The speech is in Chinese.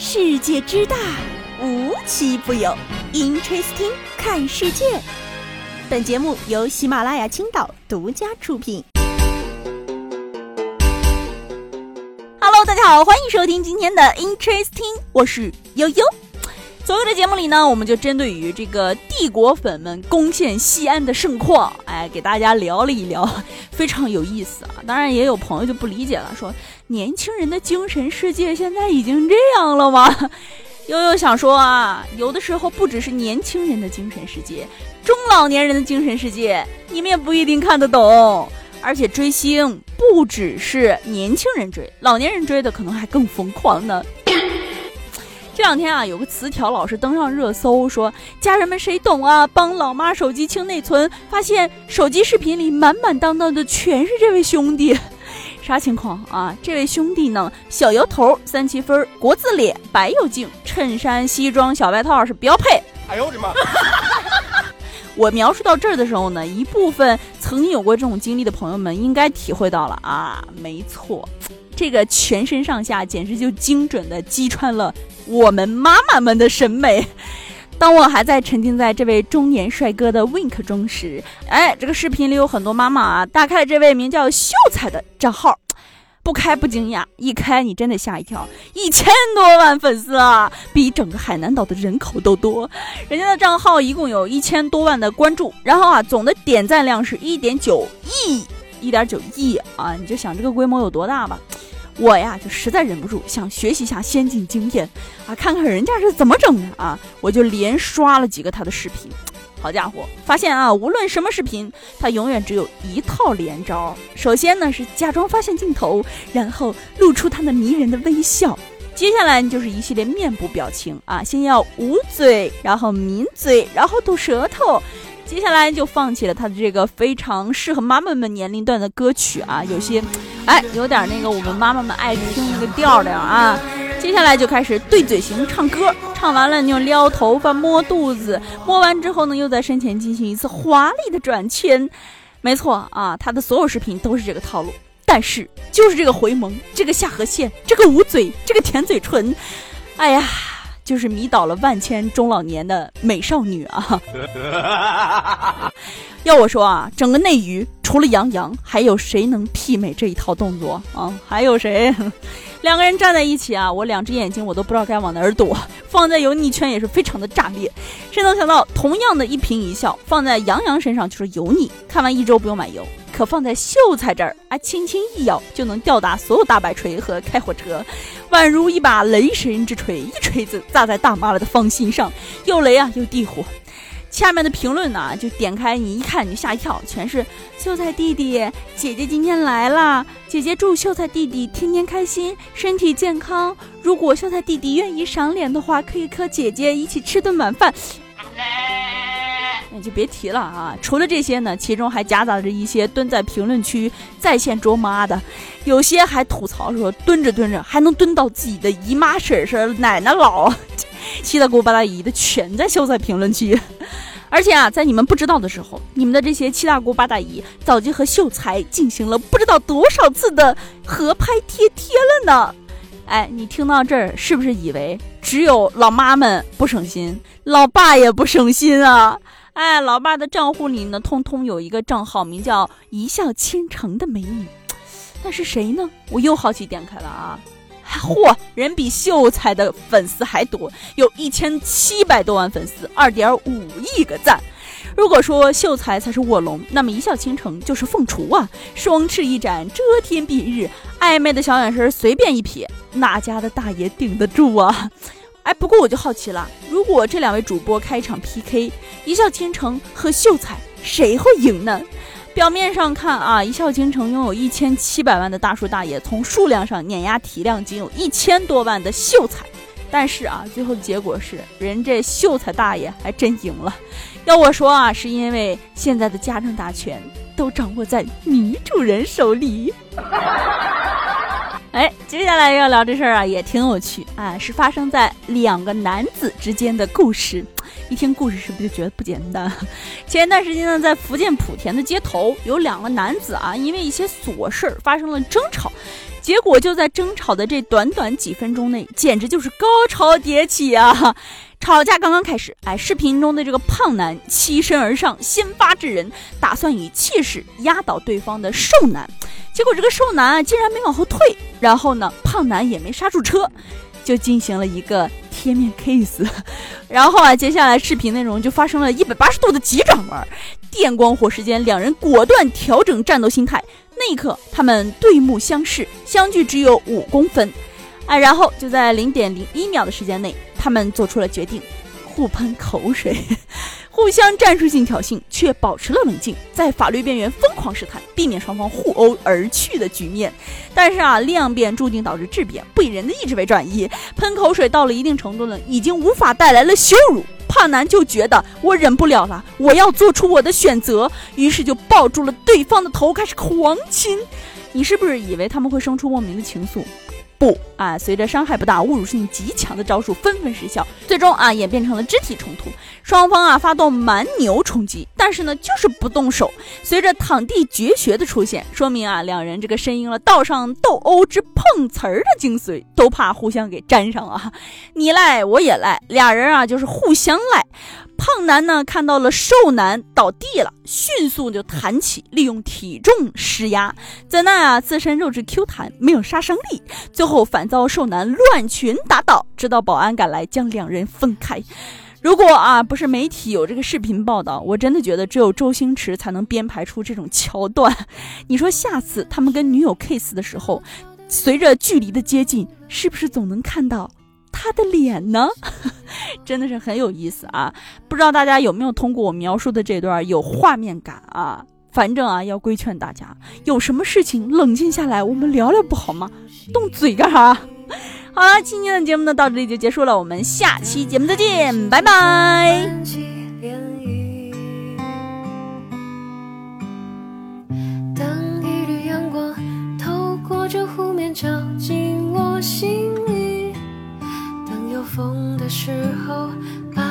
世界之大，无奇不有。Interesting，看世界。本节目由喜马拉雅青岛独家出品。Hello，大家好，欢迎收听今天的 Interesting，我是悠悠。所有的节目里呢，我们就针对于这个帝国粉们攻陷西安的盛况，哎，给大家聊了一聊，非常有意思啊。当然，也有朋友就不理解了，说年轻人的精神世界现在已经这样了吗？悠悠想说啊，有的时候不只是年轻人的精神世界，中老年人的精神世界，你们也不一定看得懂。而且追星不只是年轻人追，老年人追的可能还更疯狂呢。这两天啊，有个词条老是登上热搜，说家人们谁懂啊？帮老妈手机清内存，发现手机视频里满满当当的全是这位兄弟，啥情况啊？这位兄弟呢，小油头，三七分，国字脸，白又净，衬衫、西装、小外套是标配。哎呦我的妈！我描述到这儿的时候呢，一部分曾经有过这种经历的朋友们应该体会到了啊，没错，这个全身上下简直就精准的击穿了。我们妈妈们的审美。当我还在沉浸在这位中年帅哥的 wink 中时，哎，这个视频里有很多妈妈啊，打开了这位名叫秀才的账号，不开不惊讶，一开你真的吓一跳，一千多万粉丝啊，比整个海南岛的人口都多。人家的账号一共有一千多万的关注，然后啊，总的点赞量是一点九亿，一点九亿啊，你就想这个规模有多大吧。我呀，就实在忍不住想学习一下先进经验啊，看看人家是怎么整的啊！我就连刷了几个他的视频，好家伙，发现啊，无论什么视频，他永远只有一套连招。首先呢是假装发现镜头，然后露出他那迷人的微笑，接下来就是一系列面部表情啊，先要捂嘴，然后抿嘴，然后吐舌头。接下来就放弃了他的这个非常适合妈妈们年龄段的歌曲啊，有些，哎，有点那个我们妈妈们爱听那个调调啊。接下来就开始对嘴型唱歌，唱完了你就撩头发、摸肚子，摸完之后呢，又在身前进行一次华丽的转圈。没错啊，他的所有视频都是这个套路，但是就是这个回眸、这个下颌线、这个捂嘴、这个舔嘴唇，哎呀。就是迷倒了万千中老年的美少女啊！要我说啊，整个内娱除了杨洋，还有谁能媲美这一套动作啊？还有谁？两个人站在一起啊，我两只眼睛我都不知道该往哪儿躲。放在油腻圈也是非常的炸裂。谁能想到，同样的一颦一笑，放在杨洋身上就是油腻，看完一周不用买油。可放在秀才这儿啊，轻轻一咬就能吊打所有大摆锤和开火车，宛如一把雷神之锤，一锤子砸在大妈了的芳心上，又雷啊又地火。下面的评论呢，就点开你一看你就吓一跳，全是秀才弟弟，姐姐今天来了，姐姐祝秀才弟弟天天开心，身体健康。如果秀才弟弟愿意赏脸的话，可以和姐姐一起吃顿晚饭。那就别提了啊！除了这些呢，其中还夹杂着一些蹲在评论区在线捉妈的，有些还吐槽说蹲着蹲着还能蹲到自己的姨妈婶婶、奶奶姥，七大姑八大姨的全在秀才评论区。而且啊，在你们不知道的时候，你们的这些七大姑八大姨早就和秀才进行了不知道多少次的合拍贴贴了呢。哎，你听到这儿是不是以为只有老妈们不省心，老爸也不省心啊？哎，老爸的账户里呢，通通有一个账号，名叫“一笑倾城”的美女，那是谁呢？我又好奇点开了啊，嚯，人比秀才的粉丝还多，有一千七百多万粉丝，二点五亿个赞。如果说秀才才是卧龙，那么一笑倾城就是凤雏啊，双翅一展，遮天蔽日，暧昧的小眼神随便一瞥，哪家的大爷顶得住啊？哎，不过我就好奇了，如果这两位主播开场 PK，一笑倾城和秀才谁会赢呢？表面上看啊，一笑倾城拥有一千七百万的大叔大爷，从数量上碾压体量仅有一千多万的秀才，但是啊，最后的结果是人这秀才大爷还真赢了。要我说啊，是因为现在的家政大权都掌握在女主人手里。哎，接下来要聊这事儿啊，也挺有趣啊，是发生在两个男子之间的故事。一听故事是不是就觉得不简单？前一段时间呢，在福建莆田的街头，有两个男子啊，因为一些琐事儿发生了争吵。结果就在争吵的这短短几分钟内，简直就是高潮迭起啊！吵架刚刚开始，哎，视频中的这个胖男欺身而上，先发制人，打算以气势压倒对方的瘦男。结果这个瘦男啊竟然没往后退，然后呢，胖男也没刹住车，就进行了一个贴面 kiss。然后啊，接下来视频内容就发生了一百八十度的急转弯，电光火石间，两人果断调整战斗心态。那一刻，他们对目相视，相距只有五公分，啊，然后就在零点零一秒的时间内，他们做出了决定，互喷口水，互相战术性挑衅，却保持了冷静，在法律边缘疯狂试探，避免双方互殴而去的局面。但是啊，量变注定导致质变，不以人的意志为转移，喷口水到了一定程度呢，已经无法带来了羞辱。胖男就觉得我忍不了了，我要做出我的选择，于是就抱住了对方的头，开始狂亲。你是不是以为他们会生出莫名的情愫？不啊！随着伤害不大、侮辱性极强的招数纷纷失效，最终啊演变成了肢体冲突。双方啊发动蛮牛冲击，但是呢就是不动手。随着躺地绝学的出现，说明啊两人这个深谙了道上斗殴之碰瓷儿的精髓，都怕互相给粘上啊！你赖我也赖，俩人啊就是互相赖。胖男呢看到了瘦男倒地了，迅速就弹起，利用体重施压。怎奈啊自身肉质 Q 弹，没有杀伤力，最后反遭瘦男乱拳打倒，直到保安赶来将两人分开。如果啊不是媒体有这个视频报道，我真的觉得只有周星驰才能编排出这种桥段。你说下次他们跟女友 kiss 的时候，随着距离的接近，是不是总能看到？他的脸呢，真的是很有意思啊！不知道大家有没有通过我描述的这段有画面感啊？反正啊，要规劝大家，有什么事情冷静下来，我们聊聊不好吗？动嘴干啥？好了，今天的节目呢到这里就结束了，我们下期节目再见，拜拜。当一缕阳光透过这湖面照进我心里。有风的时候，把